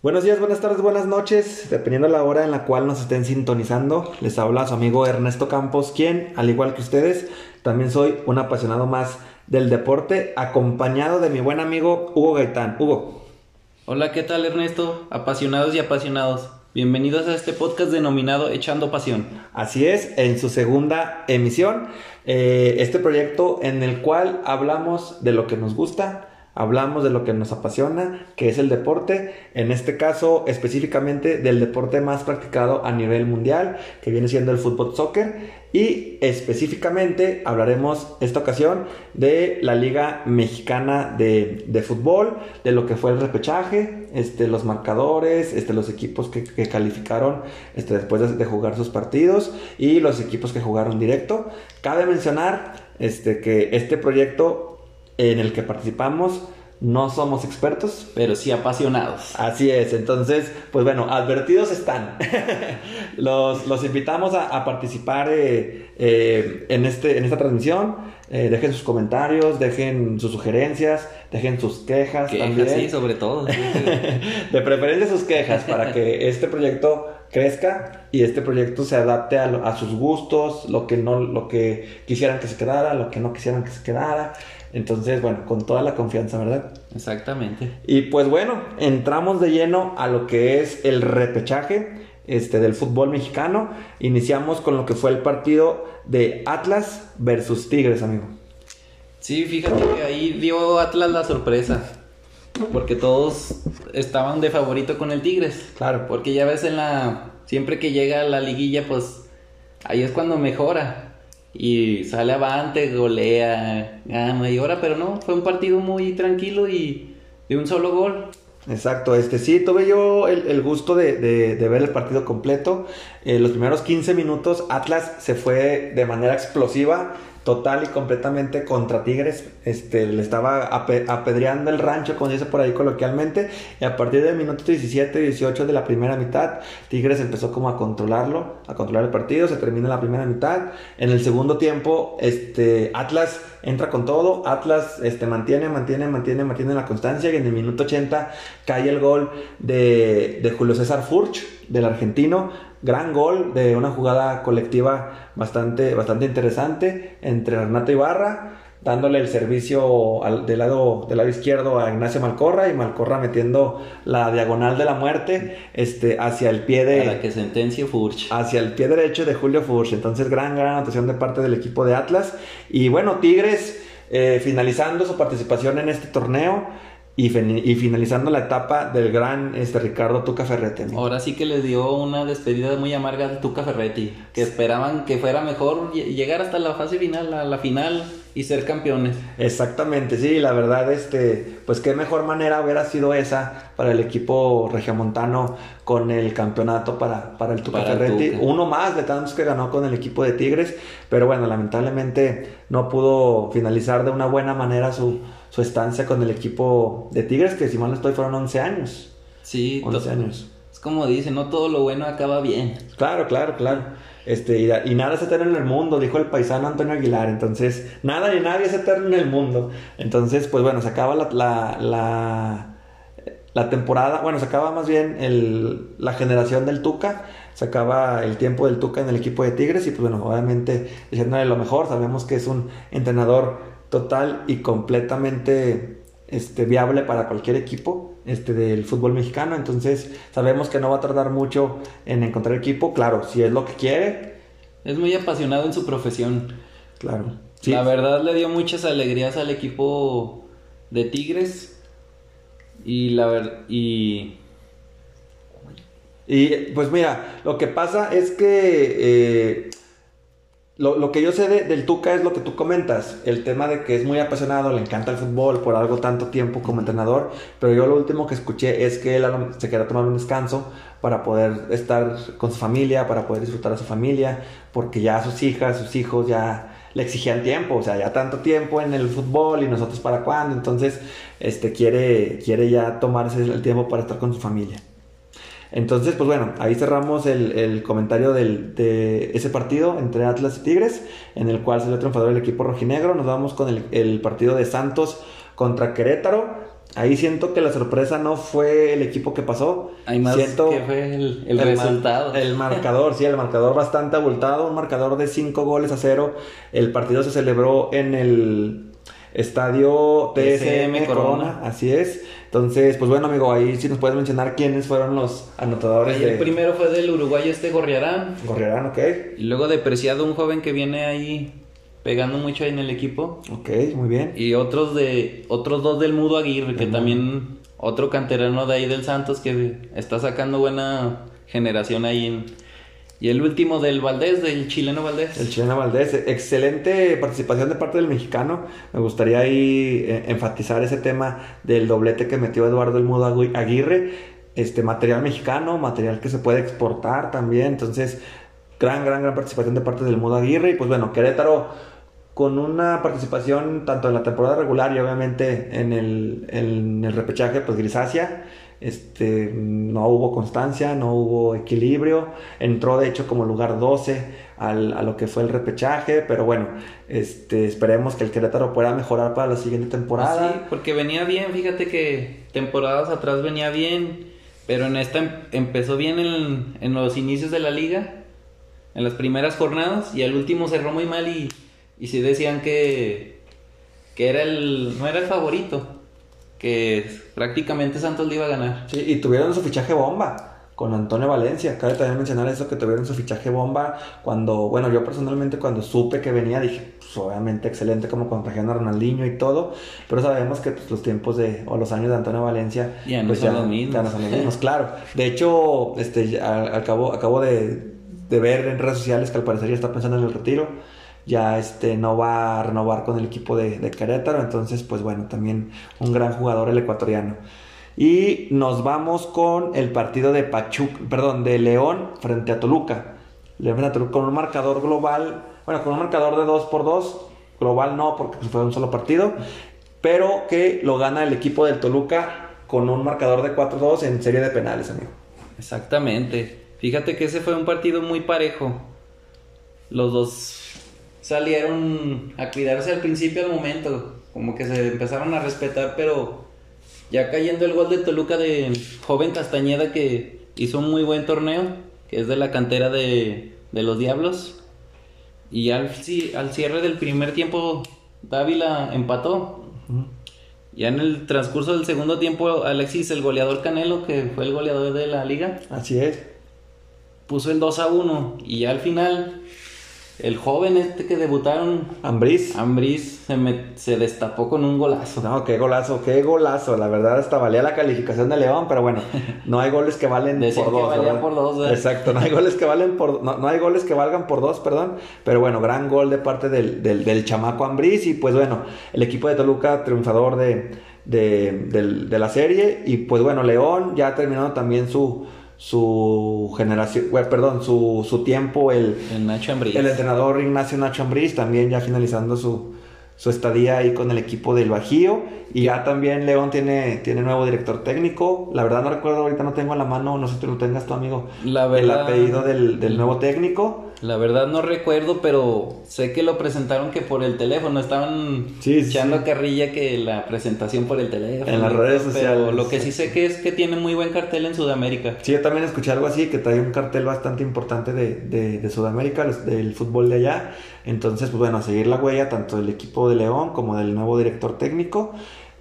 Buenos días, buenas tardes, buenas noches, dependiendo de la hora en la cual nos estén sintonizando. Les habla su amigo Ernesto Campos, quien, al igual que ustedes, también soy un apasionado más del deporte, acompañado de mi buen amigo Hugo Gaitán. Hugo. Hola, ¿qué tal Ernesto? Apasionados y apasionados. Bienvenidos a este podcast denominado Echando Pasión. Así es, en su segunda emisión, eh, este proyecto en el cual hablamos de lo que nos gusta, hablamos de lo que nos apasiona, que es el deporte, en este caso específicamente del deporte más practicado a nivel mundial, que viene siendo el fútbol soccer, y específicamente hablaremos esta ocasión de la Liga Mexicana de, Fútbol, de lo que fue el repechaje, este, los marcadores, este, los equipos que, calificaron este, después de, de, jugar sus partidos y los equipos que jugaron directo. Cabe mencionar este, que este proyecto en el que participamos. No somos expertos, pero sí apasionados. Así es, entonces, pues bueno, advertidos están. los, los, invitamos a, participar eh, eh, en, este, en esta transmisión. Eh, dejen sus comentarios, dejen sus sugerencias, dejen sus quejas, también. Sí, sobre todo. de preferencia sus quejas para que este proyecto crezca y este proyecto se adapte a, a, sus gustos, lo que no, lo que quisieran que se quedara, lo que no quisieran que se quedara. Entonces, bueno, con toda la confianza, ¿verdad? Exactamente. Y pues bueno, entramos de lleno a lo que es el repechaje este, del fútbol mexicano. Iniciamos con lo que fue el partido de Atlas versus Tigres, amigo. Sí, fíjate que ahí dio Atlas la sorpresa. Porque todos estaban de favorito con elTigres. Claro. Porque ya ves en la. Siempre que llega la liguilla, pues ahí es cuando mejora y sale avante, golea, gana y ahora, pero no, fue un partido muy tranquilo y de un solo gol. Exacto, este sí, tuve yo el, gusto de, ver el partido completo. Eh, los primeros 15 minutos Atlas se fue de manera explosiva total y completamente contra Tigres. Este, le estaba apedreando el rancho, como dice por ahí coloquialmente. Y a partir del minuto 17, 18 de la primera mitad, Tigres empezó como a controlarlo, a controlar el partido. Se termina la primera mitad. En el segundo tiempo, este, Atlas entra con todo. Atlas este, mantiene, mantiene, mantiene, mantiene la constancia. Y en el minuto 80 cae el gol de, de Julio César Furch, del argentino gran gol de una jugada colectiva bastante, bastante interesante entre Renato Ibarra, dándole el servicio al, del, lado, del lado izquierdo a Ignacio Malcorra y Malcorra metiendo la diagonal de la muerte este, hacia el pie de... Para que sentencie Furch. Hacia el pie derecho de Julio Furch. Entonces, gran, gran anotación de parte del equipo de Atlas. Y bueno, Tigres eh, finalizando su participación en este torneo. Y, finalizando la etapa del gran este, Ricardo Tuca Ferretti. Ahora sí que le dio una despedida muy amarga al Tuca Ferretti, que esperaban que fuera mejor llegar hasta la fase final, a la final y ser campeones. Exactamente, sí, la verdad, este, pues qué mejor manera hubiera sido esa para el equipo regiomontano con el campeonato para, para el Tuca Ferretti. Uno más de tantos que ganó con el equipo de Tigres, pero bueno, lamentablemente no pudo finalizar de una buena manera su su estancia con el equipo de Tigres, que si mal no estoy fueron 11 años. Sí, 11 años. Es como dicen, no todo lo bueno acaba bien. Claro, claro, claro. Este, y, nada es eterno en el mundo, dijo el paisano Antonio Aguilar. Entonces, nada ni nadie es eterno en el mundo. Entonces, pues bueno, se acaba la, la, la, temporada, bueno, se acaba más bien el, la generación del Tuca, se acaba el tiempo del Tuca en el equipo de Tigres y pues bueno, obviamente diciéndole lo mejor, sabemos que es un entrenador total y completamente este, viable para cualquier equipo este, del fútbol mexicano. Entonces sabemos que no va a tardar mucho en encontrar equipo. Claro, si es lo que quiere. Es muy apasionado en su profesión. Claro. La verdad le dio muchas alegrías al equipo de Tigres. Y la verdad... Y... Y pues mira, lo que pasa es que eh, lo, que yo sé del Tuca es lo que tú comentas, el tema de que es muy apasionado, le encanta el fútbol por algo tanto tiempo como entrenador, pero yo lo último que escuché es que él se quería tomar un descanso para poder estar con su familia, para poder disfrutar a su familia, porque ya sus hijas, sus hijos ya le exigían tiempo, o sea, ya tanto tiempo en el fútbol y nosotros para cuándo, entonces este quiere quiere ya tomarse el tiempo para estar con su familia. Entonces, pues bueno, ahí cerramos el, el comentario del, de ese partido entre Atlas y Tigres, en el cual salió triunfador el equipo rojinegro. Nos vamos con el, el partido de Santos contra Querétaro. Ahí siento que la sorpresa no fue el equipo que pasó. Hay más siento que fue el, resultado. el marcador, sí, el marcador bastante abultado, un marcador de 5 goles a 0. El partido se celebró en el estadio TSM TSM Corona, Corona. así es. Entonces, pues bueno, amigo, ahí sí nos puedes mencionar quiénes fueron los anotadores Ahí de el primero fue del uruguayo este Gorriarán. Gorriarán, ok. Y luego de Preciado, un joven que viene ahí pegando mucho en el equipo. Ok, muy bien. Y otros de otros dos del Mudo Aguirre, que también otro canterano de ahí del Santos que está sacando buena generación ahí. en- y el último del Valdés, del chileno Valdés. El chileno Valdés, excelente participación de parte del mexicano. Me gustaría ahí eh, enfatizar ese tema del doblete que metió Eduardo El Mudo Agui- Aguirre. Este material mexicano, material que se puede exportar también. Entonces, gran, gran, gran participación de parte del Mudo Aguirre. Y pues bueno, Querétaro con una participación tanto en la temporada regular y obviamente en el, en el repechaje, pues grisácea. Este, no hubo constancia, no hubo equilibrio. Entró de hecho como lugar 12 al- a lo que fue el repechaje, pero bueno, este, esperemos que el Querétaro pueda mejorar para la siguiente temporada. Sí, porque venía bien, fíjate que temporadas atrás venía bien, pero en esta em- empezó bien en, en los inicios de la liga, en las primeras jornadas, y al último cerró muy mal y, y sí decían que, que era el, no era el favorito, que prácticamente Santos le iba a ganar. Sí, y tuvieron su fichaje bomba con Antonio Valencia. Cabe también mencionar eso, que tuvieron su fichaje bomba cuando, bueno, yo personalmente cuando supe que venía dije, pues obviamente excelente como cuando trajeron a Ronaldinho y todo, pero sabemos que pues, los tiempos de, o los años de Antonio Valencia, Ya no pues son los mismos. ya no son los mismos, claro. De hecho, este, al, cabo, acabo de, de ver en redes sociales que al parecer ya está pensando en el retiro. Ya este, no va a renovar con el equipo de, de. Entonces, pues bueno, también un gran jugador el ecuatoriano. Y nos vamos con el partido de Pachuca, perdón, de León frente a Toluca. León frente a Toluca con un marcador global, bueno, con un marcador de 2 por 2 global no, porque fue un solo partido, pero que lo gana el equipo del Toluca con un marcador de 4-2 en serie de penales, amigo. Exactamente. Fíjate que ese fue un partido muy parejo. Los dos salieron a cuidarse al principio al momento, como que se empezaron a respetar, pero ya cayendo el gol de Toluca de joven Castañeda que hizo un muy buen torneo, que es de la cantera de, de los Diablos. Y al, al cierre del primer tiempo Dávila empató. Ya en el transcurso del segundo tiempo Alexis, el goleador Canelo, que fue el goleador de la liga, Así es. puso el 2 a 1 y ya al final el joven este que debutaron, Ambriz. Ambris, se, me- se destapó con un golazo. No, qué golazo, qué golazo. La verdad hasta valía la calificación de León, pero bueno, no hay goles que valen Decían por que dos. valía por dos, ¿verdad? Exacto, no hay goles que valen por no, no hay goles que valgan por dos, perdón. Pero bueno, gran gol de parte del, del, del chamaco Ambriz y pues bueno, el equipo de Toluca triunfador de, de, de la serie y pues bueno, León ya terminando también su su generación, perdón, su, su tiempo el, El Nacho el entrenador Ignacio Nacho Ambriz también ya finalizando su, su estadía ahí con el equipo del Bajío. Y ya también León tiene, tiene nuevo director técnico. La verdad no recuerdo, ahorita no tengo a la mano, no sé si tú lo tengas tú, amigo. La El verdad- apellido del, del nuevo técnico. La verdad no recuerdo, pero sé que lo presentaron que por el teléfono. Estaban Sí, sí, echando sí. carrilla que la presentación por el teléfono. En las redes Pero sociales. lo que sí sé que es que tiene muy buen cartel en Sudamérica. Sí, yo también escuché algo así, que trae un cartel bastante importante de, de, de Sudamérica, los- del fútbol de allá. Entonces, pues bueno, a seguir la huella tanto del equipo de León como del nuevo director técnico.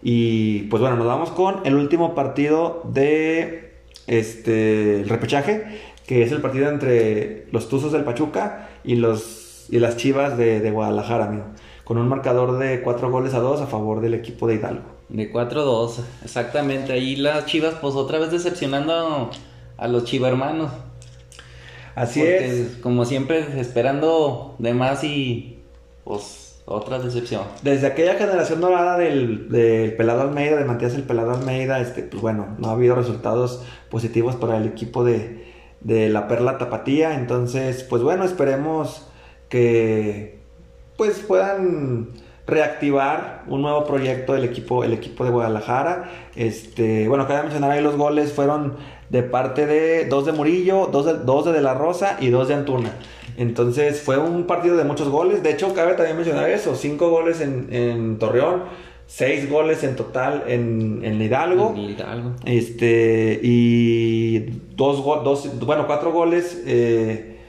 Y pues bueno, nos vamos con el último partido de este el repechaje, que es el partido entre los Tuzos del Pachuca y los y las Chivas de, de Guadalajara, amigo. Con un marcador de 4 goles a 2 a favor del equipo de Hidalgo. De 4-2, exactamente. Ahí las chivas, pues otra vez decepcionando a, los chivermanos. Así Porque, es. Como siempre, esperando de más y pues otra decepción. Desde aquella generación dorada del, del Pelado Almeida, de Matías el Pelado Almeida, este, pues bueno, no ha habido resultados positivos para el equipo de, de la Perla Tapatía. Entonces, pues bueno, esperemos que pues puedan reactivar un nuevo proyecto del equipo, el equipo de Guadalajara. Este, bueno, cabe mencionar ahí los goles fueron de parte de dos de Murillo, dos de, dos de, La Rosa y dos de Antuna. Entonces fue un partido de muchos goles. De hecho, cabe también mencionar eso: cinco goles en, en Torreón, seis goles en total en, en Hidalgo. En Hidalgo. Este, y dos, go- dos bueno, cuatro goles eh,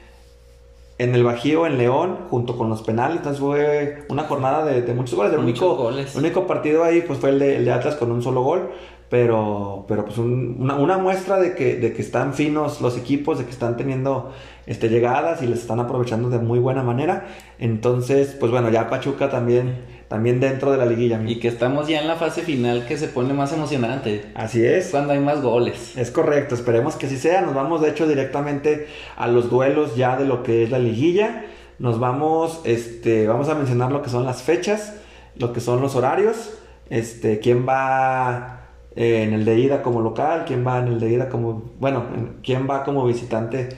en el Bajío, en León, junto con los penales. Entonces fue una jornada de, de muchos goles. El Muchos único, goles. único partido ahí pues fue el de, el de Atlas con un solo gol. Pero, pero pues un- una, una muestra de que, de que están finos los equipos, de que están teniendo este, llegadas y les están aprovechando de muy buena manera. Entonces, pues bueno, ya Pachuca también, también dentro de la liguilla. amigo. Y que estamos ya en la fase final que se pone más emocionante. Así es. Es cuando hay más goles. Es correcto, esperemos que así sea. Nos vamos de hecho directamente a los duelos ya de lo que es la liguilla. Nos vamos, este, vamos a mencionar lo que son las fechas, lo que son los horarios, este, quién va eh, en el de ida como local, quién va en el de ida como, bueno, en- quién va como visitante,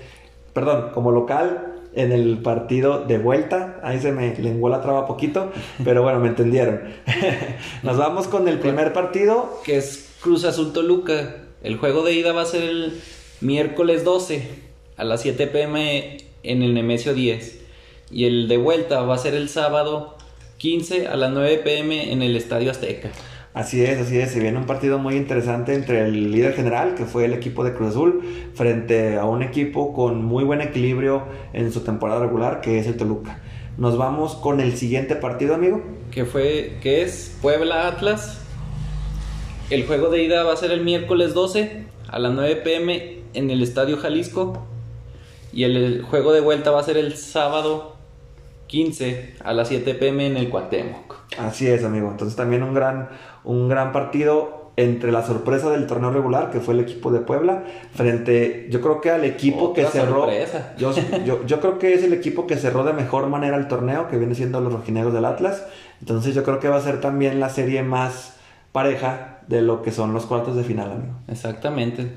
perdón, como local en el partido de vuelta. Ahí se me lenguó la traba poquito, pero bueno, me entendieron. Nos vamos con el primer partido, Que es Cruz Azul Toluca. El juego de ida va a ser el miércoles 12 a las 7 pm en el Nemesio 10. Y el de vuelta va a ser el sábado 15 a las 9 pm en el Estadio Azteca. Así es, así es. Se viene un partido muy interesante entre el líder general, que fue el equipo de Cruz Azul, frente a un equipo con muy buen equilibrio en su temporada regular, que es el Toluca. Nos vamos con el siguiente partido, amigo. que fue que es Puebla Atlas. El juego de ida va a ser el miércoles 12 a las 9 pm en el Estadio Jalisco y el, el juego de vuelta va a ser el sábado 15 a las 7 pm en el Cuauhtémoc. Así es, amigo. Entonces también un gran, un gran partido entre la sorpresa del torneo regular, que fue el equipo de Puebla, frente, yo creo que al equipo Otra que cerró. yo, yo creo que es el equipo que cerró de mejor manera el torneo, que viene siendo los rojinegros del Atlas. Entonces yo creo que va a ser también la serie más pareja de lo que son los cuartos de final, amigo. Exactamente.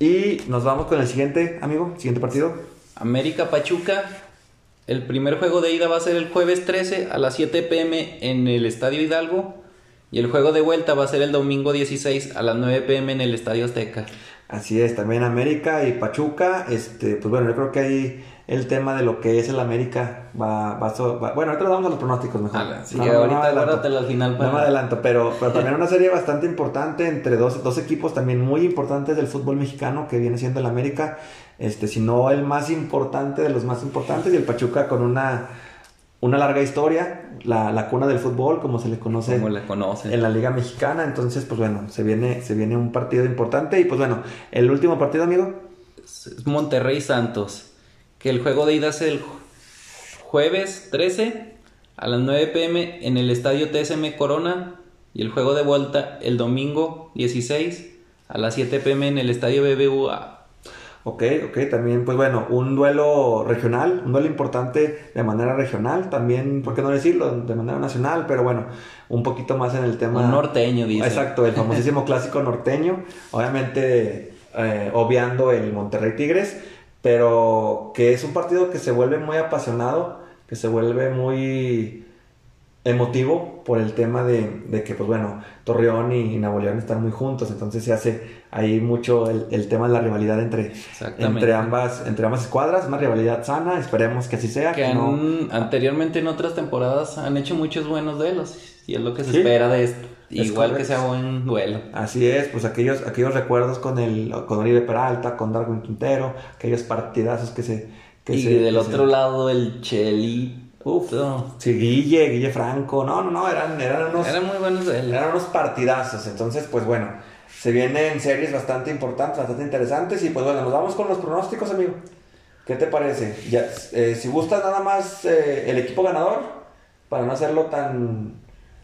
Y nos vamos con el siguiente, amigo, siguiente partido. América Pachuca. El primer juego de ida va a ser el jueves 13 a las 7 pm en el Estadio Hidalgo. Y el juego de vuelta va a ser el domingo 16 a las 9 pm en el Estadio Azteca. Así es, también América y Pachuca. Este, pues bueno, yo creo que ahí el tema de lo que es el América va, va, so- va- bueno, ahorita le damos a los pronósticos mejor. Ah, sí, No, no, no ahorita adelanto. al final No para- me adelanto, pero, pero también una serie bastante importante entre dos, dos equipos también muy importantes del fútbol mexicano que viene siendo el América, este, si no el más importante de los más importantes y el Pachuca con una, una larga historia, la, la cuna del fútbol como se le conoce Como la conocen. en la Liga Mexicana, entonces pues bueno, se viene, se viene un partido importante y pues bueno, el último partido amigo. Monterrey Santos. Que el juego de ida es el jueves 13 a las 9 pm en el estadio TSM Corona. Y el juego de vuelta el domingo 16 a las 7 pm en el estadio BBVA. Ok, ok, también, pues bueno, un duelo regional, un duelo importante de manera regional, también, ¿por qué no decirlo? De manera nacional, pero bueno, un poquito más en el tema... Un norteño, dice. Exacto, el famosísimo clásico norteño, obviamente eh, obviando el Monterrey Tigres, pero que es un partido que se vuelve muy apasionado, que se vuelve muy emotivo por el tema de, de que, pues bueno, Torreón y Nuevo León están muy juntos, entonces se hace ahí mucho el, el tema de la rivalidad entre, entre, ambas, entre ambas escuadras, una rivalidad sana, esperemos que así sea. Que que no- han- anteriormente en otras temporadas han hecho muchos buenos duelos. Y es lo que se Sí. espera de esto. Es Igual que sea buen duelo. Así es, pues aquellos, aquellos recuerdos con el con Oribe Peralta, con Darwin Quintero, aquellos partidazos que se... Que y se- del otro se- lado el Cheli. Uf, no. Sí, Guille, Guille Franco, no, no, no, eran, eran unos... Eran muy buenos duelos. Eran unos partidazos, entonces pues bueno, se vienen series bastante importantes, bastante interesantes y pues bueno, nos vamos con los pronósticos, amigo. ¿Qué te parece? Ya, eh, si gustas nada más eh, el equipo ganador, para no hacerlo tan,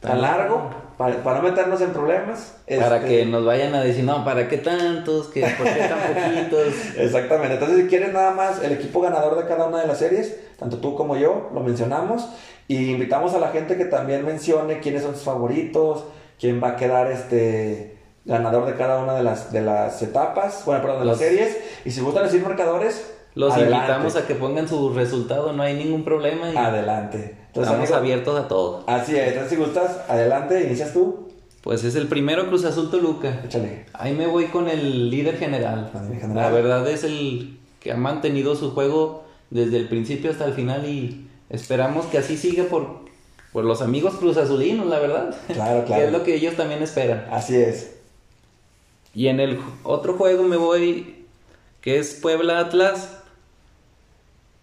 tan Tan largo, para, para no meternos en problemas. Para este, que nos vayan a decir, no, ¿para qué tantos? ¿Que ¿Por qué tan poquitos? Exactamente, entonces si quieres nada más el equipo ganador de cada una de las series, tanto tú como yo, lo mencionamos y invitamos a la gente que también mencione quiénes son sus favoritos, quién va a quedar este ganador de cada una de las, de las etapas, bueno, perdón, de las Los- series, y si gustan decir marcadores, Los Adelante. invitamos a que pongan su resultado, no hay ningún problema. Y Adelante. Entonces, estamos amigo, abiertos a todo. Así es, entonces si gustas, adelante, inicias tú. Pues es el primero Cruz Azul Toluca. Échale. Ahí me voy con el líder general. La verdad es el que ha mantenido su juego desde el principio hasta el final y esperamos que así siga por, por los amigos Cruz Azulinos, la verdad. Claro, que claro. es lo que ellos también esperan. Así es. Y en el otro juego me voy, que es Puebla Atlas.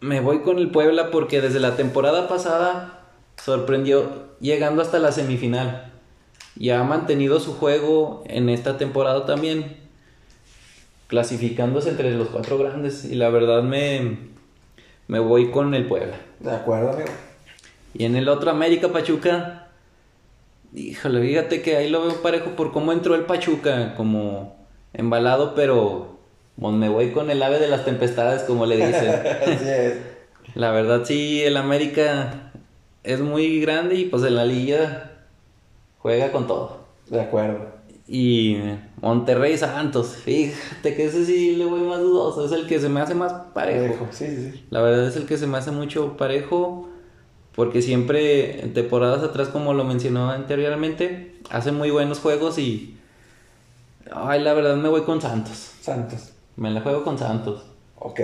Me voy con el Puebla porque desde la temporada pasada sorprendió llegando hasta la semifinal. Y ha mantenido su juego en esta temporada también, clasificándose entre los cuatro grandes. Y la verdad me, me voy con el Puebla. De acuerdo, amigo. Y en el otro América Pachuca, híjole, fíjate que ahí lo veo parejo por cómo entró el Pachuca, como embalado, pero me voy con el ave de las tempestades, como le dicen. Así es. La verdad sí, el América es muy grande y pues en la liga juega con todo. De acuerdo. Y Monterrey Santos, fíjate que ese sí le voy más dudoso, es el que se me hace más parejo. Parejo. Sí, sí, sí. La verdad es el que se me hace mucho parejo. Porque siempre en temporadas atrás, como lo mencionaba anteriormente, hace muy buenos juegos y. Ay, la verdad me voy con Santos. Santos. Me la juego con Santos. Ok.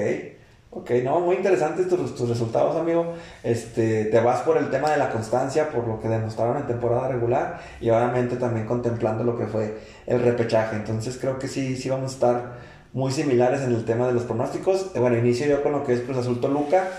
Ok, no, muy interesantes tus, tus resultados, amigo. Este, te vas por el tema de la constancia, por lo que demostraron en temporada regular y obviamente también contemplando lo que fue el repechaje. Entonces creo que sí, sí vamos a estar muy similares en el tema de los pronósticos. Eh, Bueno, inicio yo con lo que es Cruz Azul Toluca.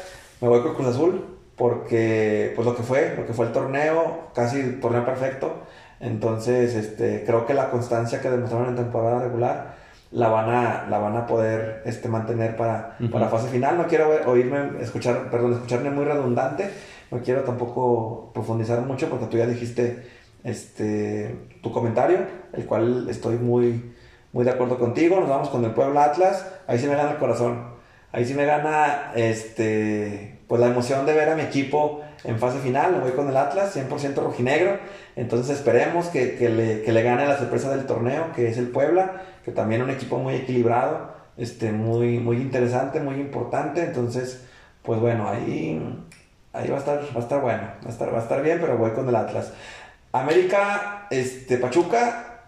Me voy con Cruz Azul porque pues lo que fue, lo que fue el torneo, casi torneo perfecto. Entonces, este, creo que la constancia que demostraron en temporada regular la van a, la van a poder este, mantener para, Ujú. para fase final. No quiero oírme, escuchar, perdón, escucharme muy redundante. No quiero tampoco profundizar mucho porque tú ya dijiste este, tu comentario, el cual estoy muy, muy de acuerdo contigo. Nos vamos con el Puebla Atlas. Ahí sí me gana el corazón. Ahí sí me gana este, pues la emoción de ver a mi equipo en fase final. Me voy con el Atlas, 100% rojinegro. Entonces esperemos que, que le, que le gane la sorpresa del torneo, que es el Puebla, que también un equipo muy equilibrado, este, muy, muy interesante, muy importante. Entonces, pues bueno, ahí, ahí va a estar, va a estar bueno, va a estar, va a estar bien, pero voy con el Atlas. América, este, Pachuca,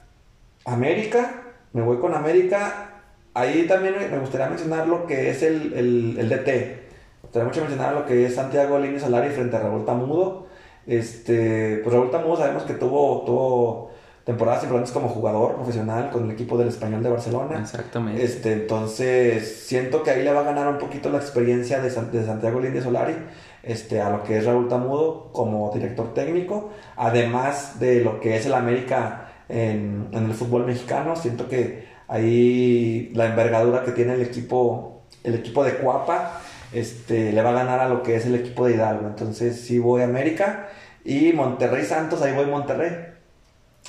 América, me voy con América. Ahí también me gustaría mencionar lo que es el, el, DT. Me gustaría mucho mencionar lo que es Santiago Línea Solari frente a Raúl Tamudo. Este, pues Raúl Tamudo sabemos que tuvo, tuvo temporadas importantes como jugador profesional con el equipo del Español de Barcelona. Exactamente. Este, entonces, siento que ahí le va a ganar un poquito la experiencia de, San- de Santiago Lindia Solari este, a lo que es Raúl Tamudo como director técnico, además de lo que es el América en, en el fútbol mexicano. Siento que ahí la envergadura que tiene el equipo, el equipo de Cuapa, este, le va a ganar a lo que es el equipo de Hidalgo. Entonces, sí voy a América y Monterrey Santos, ahí voy Monterrey.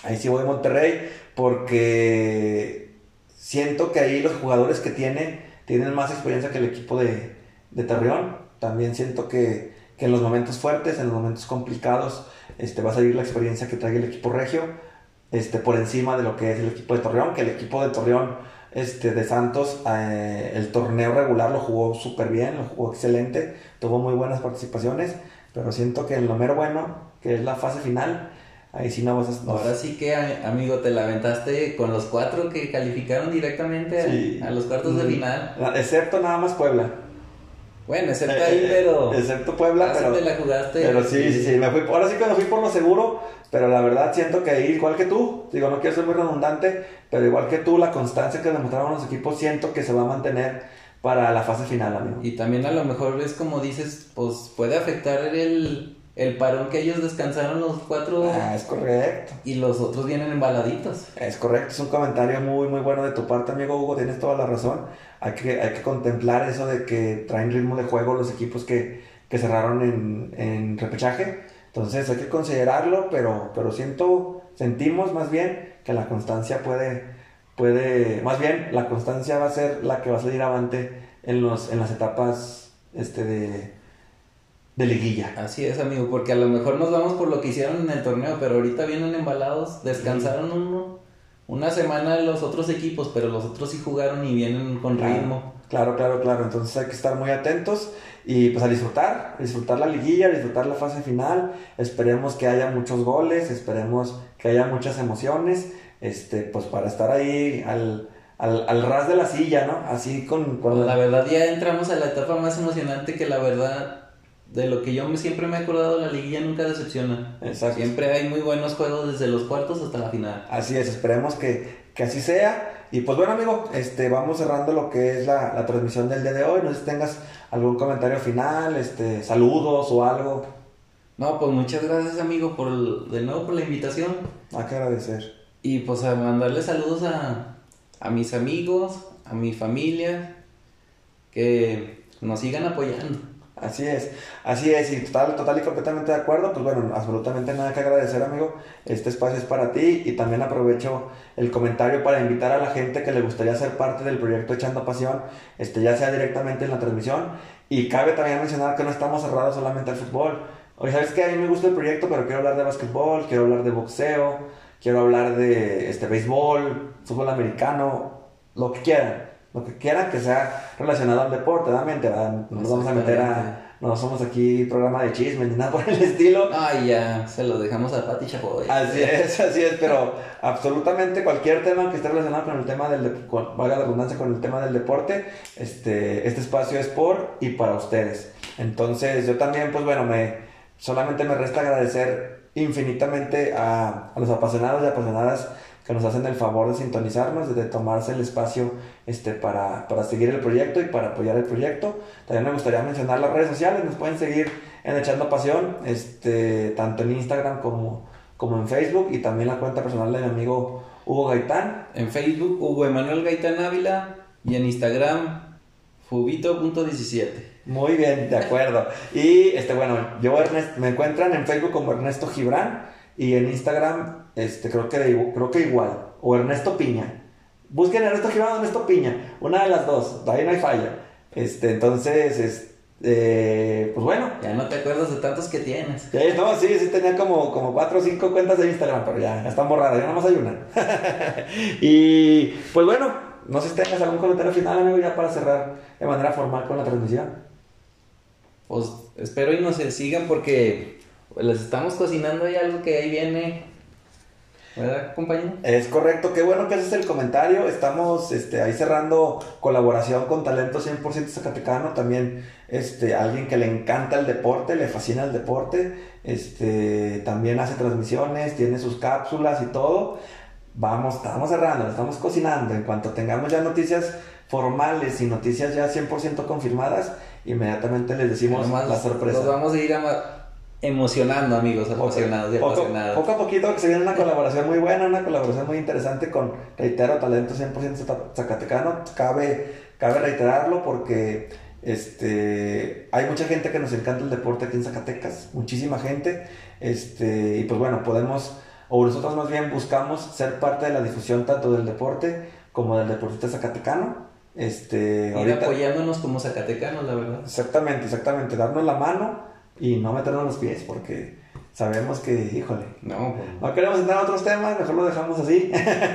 Ahí sí voy a Monterrey porque siento que ahí los jugadores que tiene tienen más experiencia que el equipo de, de Torreón. También siento que, que en los momentos fuertes, en los momentos complicados, este, va a salir la experiencia que trae el equipo regio este, por encima de lo que es el equipo de Torreón, que el equipo de Torreón este, de Santos, eh, el torneo regular lo jugó súper bien, lo jugó excelente, tuvo muy buenas participaciones, pero siento que en lo mero bueno, que es la fase final, ahí sí no vas a... no- Ahora sí que, amigo, te la aventaste con los cuatro que calificaron directamente a- Sí. a, los cuartos de final. Excepto nada más Puebla. Bueno, excepto Eh, ahí, eh, pero. Excepto Puebla, pero... te la jugaste. Pero sí, sí, sí, me fui, ahora sí que me fui por lo seguro, pero la verdad siento que ahí, igual que tú, digo, no quiero ser muy redundante, pero igual que tú, la constancia que demostraron los equipos, siento que se va a mantener para la fase final, amigo. Y también a lo mejor es como dices, pues puede afectar el, el parón que ellos descansaron los cuatro Ah, es correcto, y los otros vienen embaladitos. es correcto, es un comentario muy, muy bueno de tu parte, amigo Hugo, tienes toda la razón. Hay que, hay que contemplar eso de que traen ritmo de juego los equipos que, que cerraron en, en repechaje. Entonces hay que considerarlo, pero, pero siento, sentimos más bien que la constancia puede, puede, más bien la constancia va a ser la que va a salir avante en, los, en las etapas este, de, de liguilla. Así es, amigo, porque a lo mejor nos vamos por lo que hicieron en el torneo, pero ahorita vienen embalados, descansaron uno, una semana los otros equipos, pero los otros sí jugaron y vienen con Claro. ritmo. Claro, claro, claro. Entonces hay que estar muy atentos y pues a disfrutar, disfrutar la liguilla, disfrutar la fase final. Esperemos que haya muchos goles, esperemos que haya muchas emociones, este, pues para estar ahí al, al, al ras de la silla, ¿no? Así con... con Pues la verdad ya entramos a la etapa más emocionante que la verdad de lo que yo me- siempre me he acordado la liguilla nunca decepciona. Exacto. Siempre hay muy buenos juegos desde los cuartos hasta la final. Así es, esperemos que, que así sea. Y pues bueno, amigo, este, vamos cerrando lo que es la, la transmisión del día de hoy. No sé si tengas algún comentario final, este, saludos o algo. No, pues muchas gracias amigo por el- de nuevo por la invitación Hay que agradecer. y pues a mandarle saludos a, a mis amigos, a mi familia, que nos sigan apoyando. Así es, así es, y total, total y completamente de acuerdo, pues bueno, absolutamente nada que agradecer, amigo. Este espacio es para ti y también aprovecho el comentario para invitar a la gente que le gustaría ser parte del proyecto Echando Pasión, este, ya sea directamente en la transmisión. Y cabe también mencionar que no estamos cerrados solamente al fútbol. Oye, ¿sabes qué? A mí me gusta el proyecto, pero quiero hablar de básquetbol, quiero hablar de boxeo, quiero hablar de este, béisbol, fútbol americano, lo que quieran. Lo que quieran que sea relacionado al deporte, obviamente, ¿verdad? No nos vamos a meter a... No somos aquí programa de chismes ni nada por el estilo. Ay, ya, se lo dejamos a Pati Chapoy. Así es, así es, pero absolutamente cualquier tema que esté relacionado con el tema del, con, valga la redundancia, con el tema del deporte, este, este espacio es por y para ustedes. Entonces yo también, pues bueno, me, solamente me resta agradecer infinitamente a, a los apasionados y apasionadas que nos hacen el favor de sintonizarnos, de tomarse el espacio este, para, para seguir el proyecto y para apoyar el proyecto. También me gustaría mencionar las redes sociales, nos pueden seguir en Echando Pasión, este, tanto en Instagram como, como en Facebook y también la cuenta personal de mi amigo Hugo Gaitán. En Facebook, Hugo Emanuel Gaitán Ávila. Y en Instagram, Fubito.17. Muy bien, de acuerdo. Y este, bueno, yo Ernest, me encuentran en Facebook como Ernesto Gibran y en Instagram, este, creo que, de- creo que igual, o Ernesto Piña. Busquen Ernesto Gibran o Ernesto Piña, una de las dos, ahí no hay falla. Este, entonces, este, pues bueno, Ya no te acuerdas de tantos que tienes. No, sí, sí tenía como, como cuatro o cinco cuentas de Instagram, pero ya, ya están borradas, ya nada más hay una. y pues bueno, no sé si tengas algún comentario final, amigo, ya para cerrar de manera formal con la transmisión. Pues espero y nos sigan porque pues, les estamos cocinando y algo que ahí viene. ¿Verdad, compañero? Es correcto, qué bueno que haces el comentario. Estamos este, ahí cerrando colaboración con Talento 100% Zacatecano. También este, alguien que le encanta el deporte, le fascina el deporte. Este, también hace transmisiones, tiene sus cápsulas y todo. Vamos, estamos cerrando, estamos cocinando. En cuanto tengamos ya noticias formales y noticias ya 100% confirmadas, inmediatamente les decimos Nomás la sorpresa. Nos vamos a ir ama- emocionando, amigos, y Poco- apasionados. Poco a poquito que se viene una colaboración muy buena, una colaboración muy interesante con, reitero, talento 100% zata- zacatecano. Cabe, cabe reiterarlo porque este, hay mucha gente que nos encanta el deporte aquí en Zacatecas, muchísima gente. Este, y pues bueno, podemos, o nosotros más bien buscamos ser parte de la difusión tanto del deporte como del deportista zacatecano. Este, Ir ahorita- apoyándonos como zacatecanos, la verdad. Exactamente, exactamente. Darnos la mano y no meternos los pies, porque sabemos que, híjole, No, pues, no queremos entrar a otros temas, mejor lo dejamos así.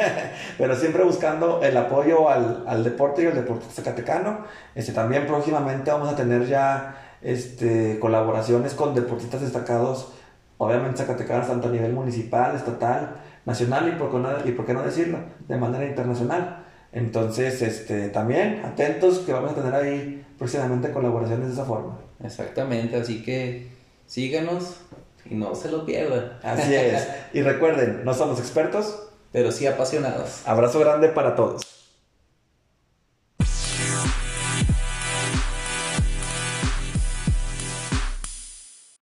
Pero siempre buscando el apoyo al, al deporte y al deporte zacatecano. Este, también próximamente vamos a tener ya este, colaboraciones con deportistas destacados, obviamente zacatecanos, tanto a nivel municipal, estatal, nacional y por, y por qué no decirlo, de manera internacional. Entonces, este, también atentos que vamos a tener ahí próximamente colaboraciones de esa forma. exactamente, así que síganos y no se lo pierdan. Así es. Y recuerden, no somos expertos. Pero sí apasionados. Abrazo grande para todos.